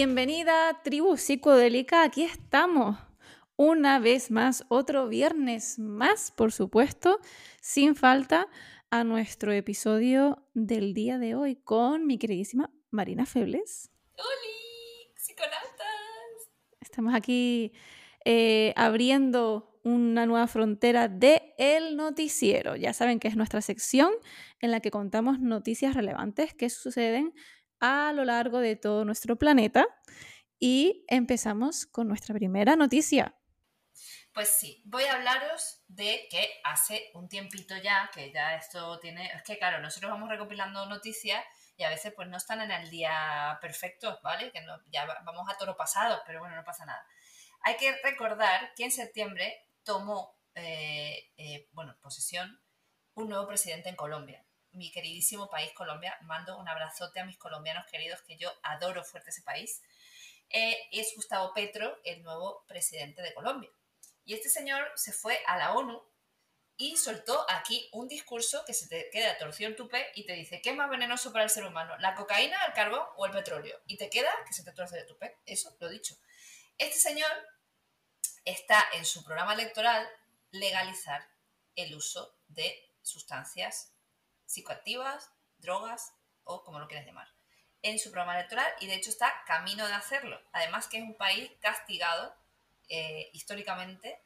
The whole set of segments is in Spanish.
Bienvenida, tribu psicodélica. Aquí estamos. Una vez más, otro viernes más, por supuesto, sin falta, a nuestro episodio del día de hoy con mi queridísima Marina Febles. ¡Holi! ¡Psiconautas! Estamos aquí eh, abriendo una nueva frontera de El Noticiero. Ya saben que es nuestra sección en la que contamos noticias relevantes que suceden a lo largo de todo nuestro planeta. Y empezamos con nuestra primera noticia. Pues sí, voy a hablaros de que hace un tiempito ya, que ya esto tiene, es que claro, nosotros vamos recopilando noticias y a veces pues no están en el día perfecto, ¿vale? Que ya vamos a toro pasado, pero bueno, no pasa nada. Hay que recordar que en septiembre tomó, eh, eh, bueno, posesión un nuevo presidente en Colombia mi queridísimo país Colombia. Mando un abrazote a mis colombianos queridos, que yo adoro fuerte ese país. Eh, es Gustavo Petro, el nuevo presidente de Colombia. Y este señor se fue a la ONU y soltó aquí un discurso que se te queda torcido en tupe y te dice, ¿qué es más venenoso para el ser humano? ¿La cocaína, el carbón o el petróleo? Y te queda que se te torce de tupe. Eso lo dicho. Este señor está en su programa electoral legalizar el uso de sustancias psicoactivas, drogas o como lo quieras llamar, en su programa electoral y de hecho está camino de hacerlo. Además que es un país castigado eh, históricamente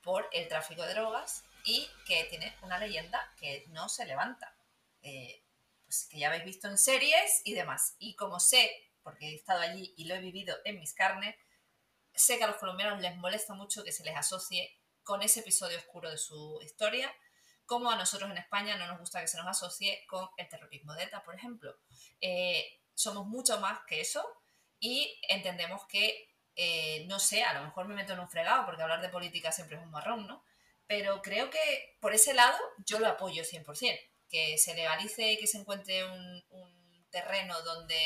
por el tráfico de drogas y que tiene una leyenda que no se levanta. Eh, pues que ya habéis visto en series y demás. Y como sé, porque he estado allí y lo he vivido en mis carnes, sé que a los colombianos les molesta mucho que se les asocie con ese episodio oscuro de su historia como a nosotros en España no nos gusta que se nos asocie con el terrorismo de ETA, por ejemplo. Eh, somos mucho más que eso y entendemos que, eh, no sé, a lo mejor me meto en un fregado porque hablar de política siempre es un marrón, ¿no? Pero creo que por ese lado yo lo apoyo 100%, que se legalice y que se encuentre un, terreno donde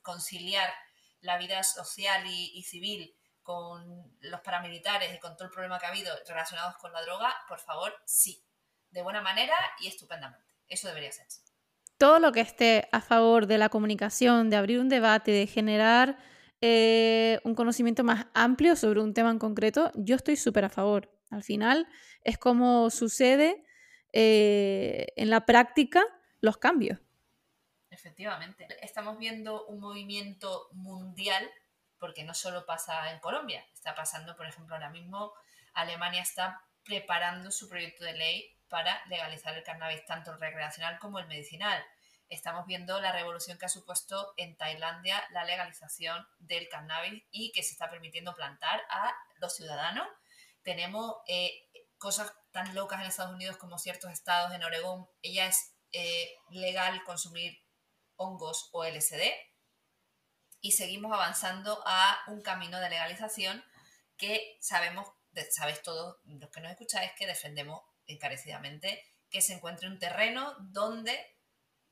conciliar la vida social y, y civil con los paramilitares y con todo el problema que ha habido relacionados con la droga, por favor, sí, de buena manera y estupendamente. Eso debería ser. Todo lo que esté a favor de la comunicación, de abrir un debate, de generar eh, un conocimiento más amplio sobre un tema en concreto, yo estoy súper a favor. Al final es como sucede eh, en la práctica los cambios. Efectivamente. Estamos viendo un movimiento mundial, porque no solo pasa en Colombia, está pasando, por ejemplo, ahora mismo Alemania está preparando su proyecto de ley para legalizar el cannabis, tanto el recreacional como el medicinal. Estamos viendo la revolución que ha supuesto en Tailandia la legalización del cannabis y que se está permitiendo plantar a los ciudadanos. Tenemos eh, cosas tan locas en Estados Unidos como ciertos estados en Oregón. Ella es eh, legal consumir hongos o LSD y seguimos avanzando a un camino de legalización que sabemos, sabéis todos los que nos escucháis, que defendemos encarecidamente que se encuentre un terreno donde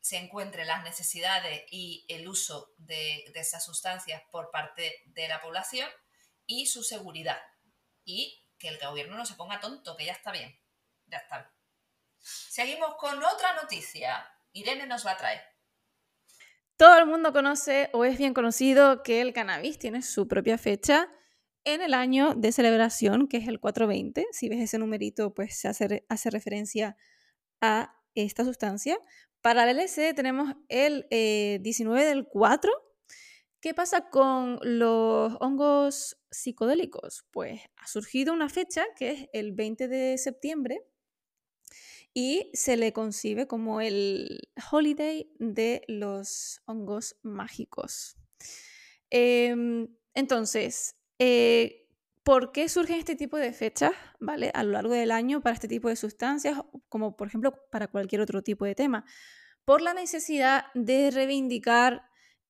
se encuentren las necesidades y el uso de, esas sustancias por parte de la población y su seguridad. Y que el gobierno no se ponga tonto, que ya está bien. Ya está bien. Seguimos con otra noticia. Irene nos va a traer. Todo el mundo conoce o es bien conocido que el cannabis tiene su propia fecha en el año de celebración, que es el 420. Si ves ese numerito, pues se hace, referencia a esta sustancia. Para el LSD tenemos el 19 eh, del 4. ¿Qué pasa con los hongos psicodélicos? Pues ha surgido una fecha que es el 20 de septiembre y se le concibe como el holiday de los hongos mágicos. Em, entonces, eh, ¿Por qué surgen este tipo de fechas ¿vale? a lo largo del año para este tipo de sustancias, como por ejemplo para cualquier otro tipo de tema? Por la necesidad de reivindicar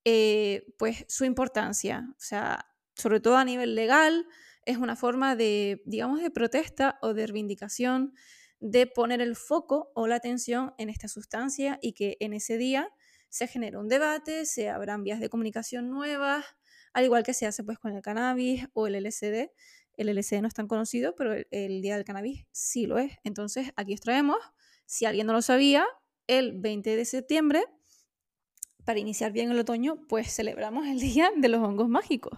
eh, pues, su importancia, o sea, sobre todo a nivel legal, es una forma de, digamos, de protesta o de reivindicación de poner el foco o la atención en esta sustancia y que en ese día se genere un debate, se abran vías de comunicación nuevas, al igual que se hace pues con el cannabis o el LSD. El LSD no es tan conocido, pero el, Día del Cannabis sí lo es. Entonces, aquí os traemos, si alguien no lo sabía, el 20 de septiembre, para iniciar bien el otoño, pues celebramos el Día de los Hongos Mágicos.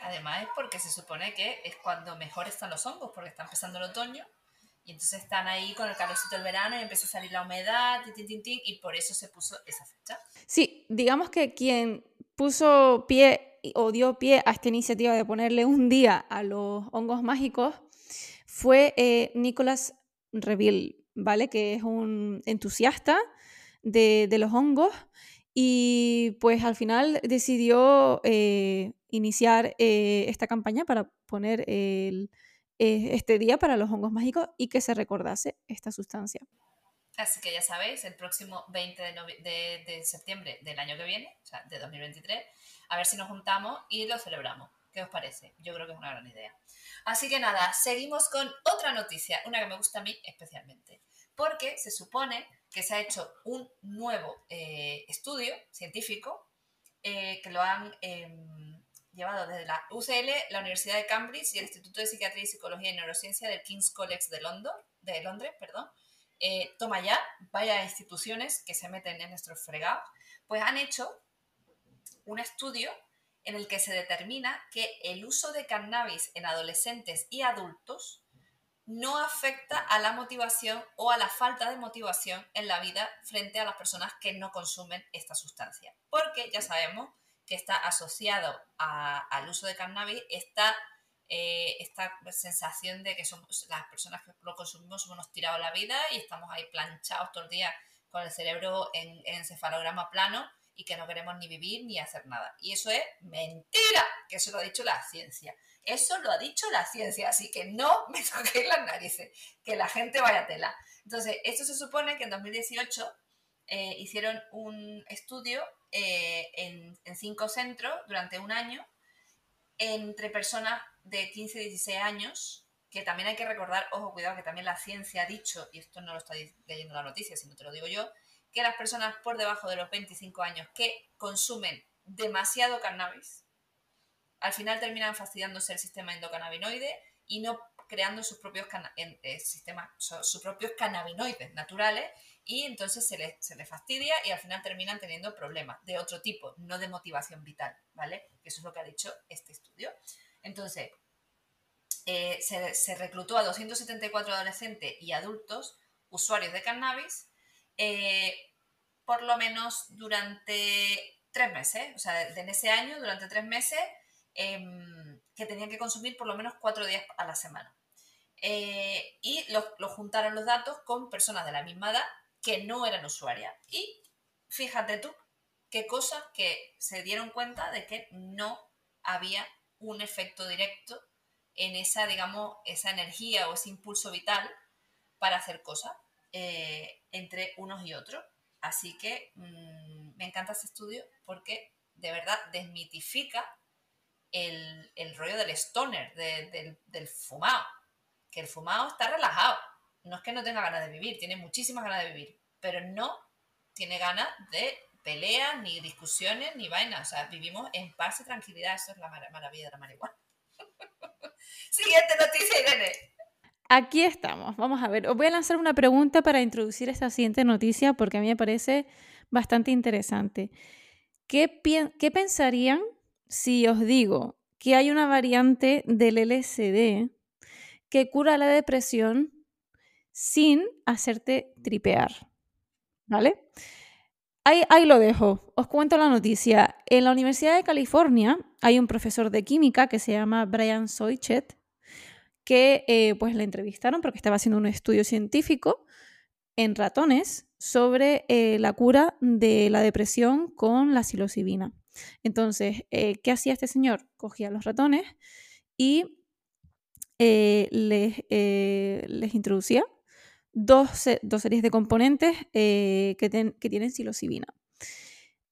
Además es porque se supone que es cuando mejor están los hongos, porque está empezando el otoño y entonces están ahí con el calorcito del verano y empieza a salir la humedad, y por eso se puso esa fecha. Sí, digamos que quien puso pie o dio pie a esta iniciativa de ponerle un día a los hongos mágicos fue eh, Nicolas Reville, ¿vale? Que es un entusiasta de, los hongos y pues al final decidió eh, iniciar eh, esta campaña para poner el, eh, este día para los hongos mágicos y que se recordase esta sustancia. Así que ya sabéis, el próximo 20 de, septiembre del año que viene, o sea, de 2023, a ver si nos juntamos y lo celebramos. ¿Qué os parece? Yo creo que es una gran idea. Así que nada, seguimos con otra noticia, una que me gusta a mí especialmente, porque se supone que se ha hecho un nuevo eh, estudio científico que lo han em, llevado desde la UCL, la Universidad de Cambridge y el Instituto de Psiquiatría y Psicología y Neurociencia del King's College de, London, de Londres. Perdón. Eh, toma ya, vaya instituciones que se meten en nuestro fregado, pues han hecho un estudio en el que se determina que el uso de cannabis en adolescentes y adultos no afecta a la motivación o a la falta de motivación en la vida frente a las personas que no consumen esta sustancia. Porque ya sabemos que está asociado al uso de cannabis, esta, eh, esta sensación de que somos las personas que lo consumimos somos unos tirados la vida y estamos ahí planchados todo el día con el cerebro en, encefalograma plano y que no queremos ni vivir ni hacer nada. Y eso es mentira, que eso lo ha dicho la ciencia. Eso lo ha dicho la ciencia, así que no me toquéis las narices, que la gente vaya tela. Entonces, esto se supone que en 2018 eh, hicieron un estudio eh, en, cinco centros durante un año entre personas de 15 y 16 años, que también hay que recordar, ojo, cuidado, que también la ciencia ha dicho, y esto no lo está leyendo la noticia, sino te lo digo yo, que las personas por debajo de los 25 años que consumen demasiado cannabis, al final terminan fastidiándose el sistema endocannabinoide y no creando sus propios, eh, sistemas, sus propios cannabinoides naturales y entonces se les, se fastidia y al final terminan teniendo problemas de otro tipo, no de motivación vital, ¿vale? Eso es lo que ha dicho este estudio. Entonces, eh, se, reclutó a 274 adolescentes y adultos usuarios de cannabis eh, por lo menos durante tres meses, o sea, en ese año, durante tres meses, em, que tenían que consumir por lo menos cuatro días a la semana. Eh, y lo juntaron los datos con personas de la misma edad que no eran usuarias. Y fíjate tú, qué cosas que se dieron cuenta de que no había un efecto directo en esa, digamos, esa energía o ese impulso vital para hacer cosas eh, entre unos y otros. Así que mm, me encanta este estudio porque de verdad desmitifica el, rollo del stoner, del, del fumado. Que el fumado está relajado, no es que no tenga ganas de vivir, tiene muchísimas ganas de vivir, pero no tiene ganas de peleas, ni discusiones, ni vainas. O sea, vivimos en paz y tranquilidad. Eso es la maravilla de la marihuana. Siguiente noticia, Irene. Aquí estamos. Vamos a ver. Os voy a lanzar una pregunta para introducir esta siguiente noticia porque a mí me parece bastante interesante. ¿Qué, qué pensarían si os digo que hay una variante del LSD que cura la depresión sin hacerte tripear. ¿Vale? Ahí, ahí, lo dejo. Os cuento la noticia. En la Universidad de California hay un profesor de química que se llama Brian Soichet, que eh, pues le entrevistaron porque estaba haciendo un estudio científico en ratones sobre eh, la cura de la depresión con la psilocibina. Entonces, eh, ¿qué hacía este señor? Cogía a los ratones y les, les introducía dos, series de componentes eh, que, tienen psilocibina.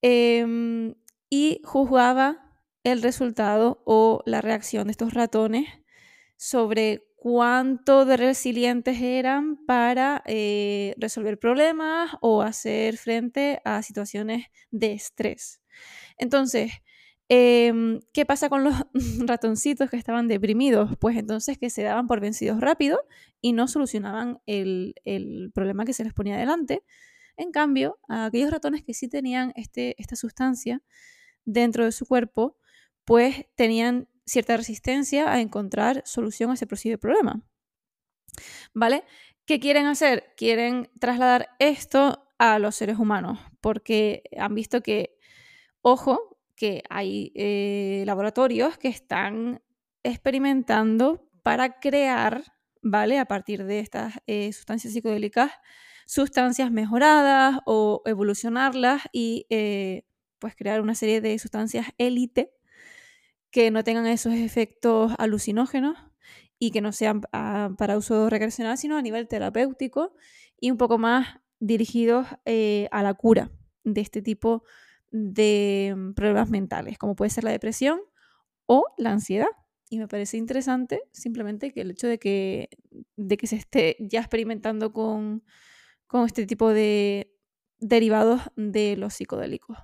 Em, y juzgaba el resultado o la reacción de estos ratones sobre cuánto de resilientes eran para eh, resolver problemas o hacer frente a situaciones de estrés. Entonces, Em, ¿Qué pasa con los ratoncitos que estaban deprimidos? Pues entonces que se daban por vencidos rápido y no solucionaban el, problema que se les ponía delante. En cambio, a aquellos ratones que sí tenían este, esta sustancia dentro de su cuerpo, pues tenían cierta resistencia a encontrar solución a ese posible problema. ¿Vale? ¿Qué quieren hacer? Quieren trasladar esto a los seres humanos, porque han visto que, ojo, que hay eh, laboratorios que están experimentando para crear, ¿vale? A partir de estas eh, sustancias psicodélicas, sustancias mejoradas o evolucionarlas y eh, pues crear una serie de sustancias élite que no tengan esos efectos alucinógenos y que no sean ah, para uso recreacional, sino a nivel terapéutico y un poco más dirigidos a la cura de este tipo de mm, problemas mentales, como puede ser la depresión o la ansiedad. Y me parece interesante simplemente que el hecho de que, de que se esté ya experimentando con, con este tipo de derivados de los psicodélicos.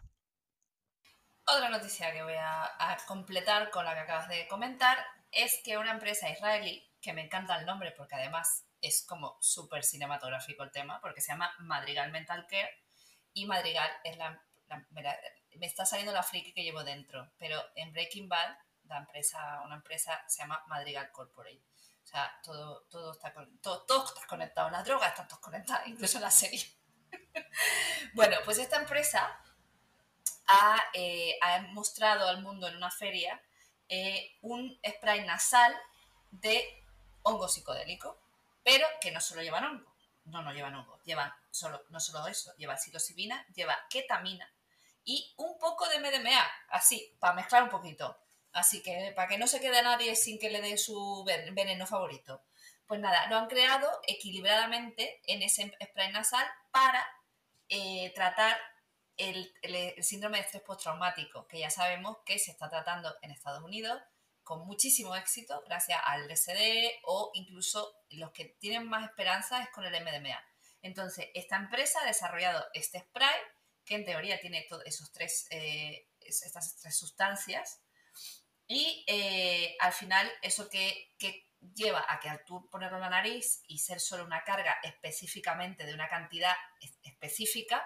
Otra noticia que voy a, completar con la que acabas de comentar es que una empresa israelí, que me encanta el nombre porque además es como súper cinematográfico el tema, porque se llama Madrigal Mental Care, y Madrigal es la, me está saliendo la friki que llevo dentro, pero en Breaking Bad, la empresa, una empresa se llama Madrigal Corporate. O sea, todo, todo, está, todo, todo está conectado, las drogas están todas conectadas, incluso la serie. bueno, pues esta empresa eh, ha, mostrado al mundo en una feria eh, un spray nasal de hongo psicodélico, pero que no solo llevan hongo, no, no llevan hongo, llevan solo, no solo eso, lleva psilocibina, lleva ketamina y un poco de MDMA, así, para mezclar un poquito. Así que para que no se quede nadie sin que le dé su veneno favorito. Pues nada, lo han creado equilibradamente en ese spray nasal para eh, tratar el, síndrome de estrés postraumático, que ya sabemos que se está tratando en Estados Unidos con muchísimo éxito gracias al LSD o incluso los que tienen más esperanza es con el MDMA. Entonces, esta empresa ha desarrollado este spray que en teoría tiene esos tres, eh, estas tres sustancias y eh, al final eso que, que, lleva a que al tú ponerlo en la nariz y ser solo una carga específicamente de una cantidad específica,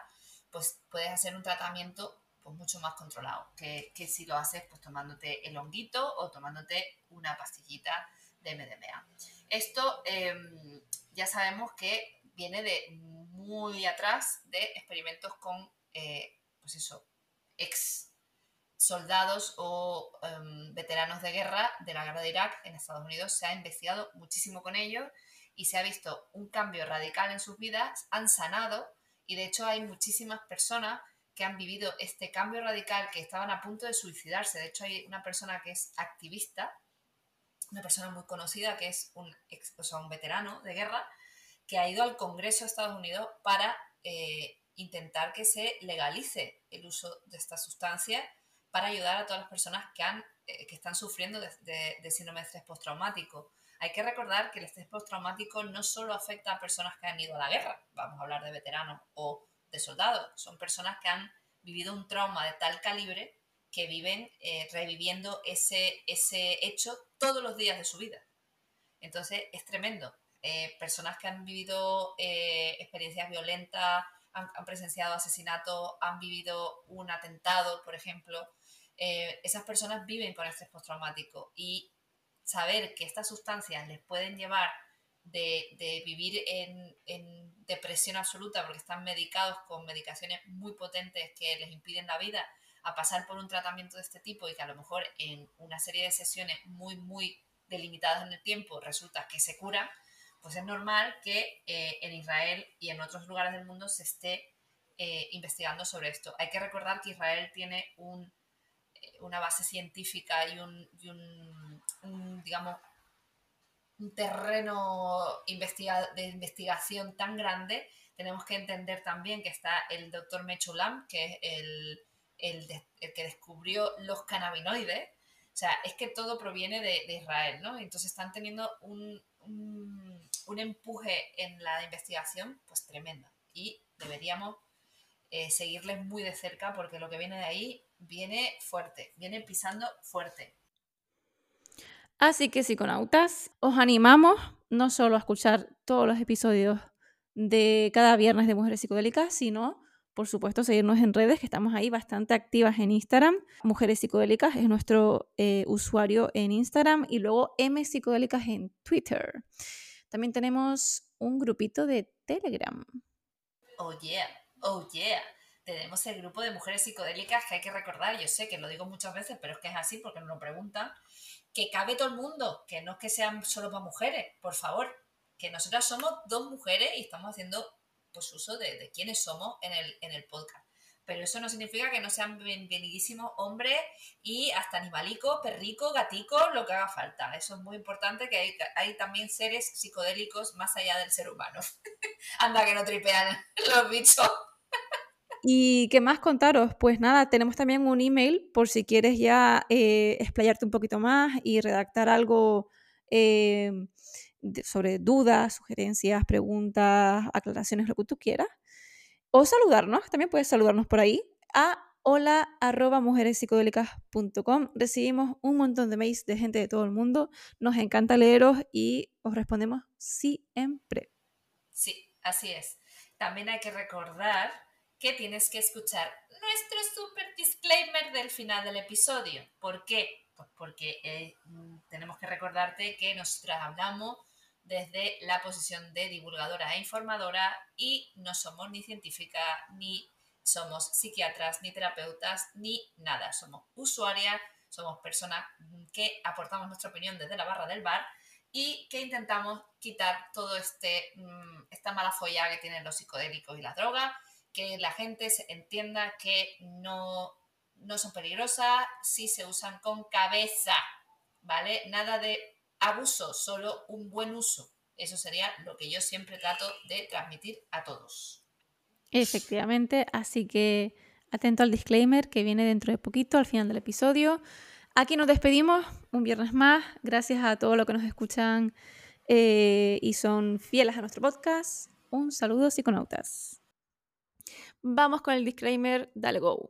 pues puedes hacer un tratamiento pues, mucho más controlado que, si lo haces pues tomándote el honguito o tomándote una pastillita de MDMA. Esto em, ya sabemos que viene de muy atrás de experimentos con, eh, pues eso, ex soldados o em, veteranos de guerra de la guerra de Irak en Estados Unidos. Se ha investigado muchísimo con ellos y se ha visto un cambio radical en sus vidas, han sanado y de hecho hay muchísimas personas que han vivido este cambio radical, que estaban a punto de suicidarse. De hecho hay una persona que es activista, una persona muy conocida que es un, un veterano de guerra, que ha ido al Congreso de Estados Unidos para eh, intentar que se legalice el uso de esta sustancia para ayudar a todas las personas que, han, eh, que están sufriendo de, síndrome de estrés postraumático. Hay que recordar que el estrés postraumático no solo afecta a personas que han ido a la guerra, vamos a hablar de veteranos o de soldados, son personas que han vivido un trauma de tal calibre que viven eh, reviviendo ese, ese hecho todos los días de su vida. Entonces es tremendo. Eh, personas que han vivido experiencias violentas, han, presenciado asesinatos, han vivido un atentado, por ejemplo, esas personas viven con estrés postraumático y saber que estas sustancias les pueden llevar de, vivir en, depresión absoluta porque están medicados con medicaciones muy potentes que les impiden la vida, a pasar por un tratamiento de este tipo y que a lo mejor en una serie de sesiones muy, muy delimitadas en el tiempo resulta que se curan, pues es normal que eh, en Israel y en otros lugares del mundo se esté eh, investigando sobre esto. Hay que recordar que Israel tiene un una base científica y un, digamos, un terreno de investigación tan grande, tenemos que entender también que está el doctor Mechulam, que es el, que descubrió los cannabinoides. O sea, es que todo proviene de, Israel, ¿no? Entonces están teniendo un, empuje en la investigación, pues tremendo. Y deberíamos eh, seguirles muy de cerca porque lo que viene de ahí viene fuerte, viene pisando fuerte. Así que psiconautas, os animamos no solo a escuchar todos los episodios de cada viernes de Mujeres Psicodélicas, sino, por supuesto, seguirnos en redes, que estamos ahí bastante activas en Instagram. Mujeres Psicodélicas es nuestro eh, usuario en Instagram y luego M Psicodélicas en Twitter. También tenemos un grupito de Telegram. Oh yeah, oh yeah. Tenemos el grupo de mujeres psicodélicas que hay que recordar, yo sé que lo digo muchas veces, pero es que es así porque nos lo preguntan, que cabe todo el mundo, que no es que sean solo para mujeres, por favor, que nosotras somos dos mujeres y estamos haciendo pues uso de, de quiénes somos en el, en el podcast pero eso no significa que no sean bienvenidísimos hombres y hasta animalicos, perricos, gaticos, lo que haga falta. Eso es muy importante, que hay, también seres psicodélicos más allá del ser humano. Anda que no tripean los bichos. ¿Y qué más contaros? Pues nada, tenemos también un email por si quieres ya eh, explayarte un poquito más y redactar algo eh, sobre dudas, sugerencias, preguntas, aclaraciones, lo que tú quieras o saludarnos, también puedes saludarnos por ahí, a hola arroba mujerespsicodélicas.com. Recibimos un montón de mails de gente de todo el mundo. Nos encanta leeros y os respondemos siempre. Sí, así es. También hay que recordar que tienes que escuchar nuestro super disclaimer del final del episodio. ¿Por qué? Pues porque eh, tenemos que recordarte que nosotras hablamos desde la posición de divulgadora e informadora y no somos ni científicas, ni somos psiquiatras, ni terapeutas, ni nada. Somos usuarias, somos personas que aportamos nuestra opinión desde la barra del bar y que intentamos quitar todo este mm, esta mala folla que tienen los psicodélicos y la droga, que la gente entienda que no, no son peligrosas si se usan con cabeza, ¿vale? Nada de abuso, solo un buen uso. Eso sería lo que yo siempre trato de transmitir a todos. Efectivamente, así que atento al disclaimer que viene dentro de poquito, al final del episodio. Aquí nos despedimos un viernes más. Gracias a todos los que nos escuchan eh, y son fieles a nuestro podcast. Un saludo, psiconautas. Vamos con el disclaimer, dale go.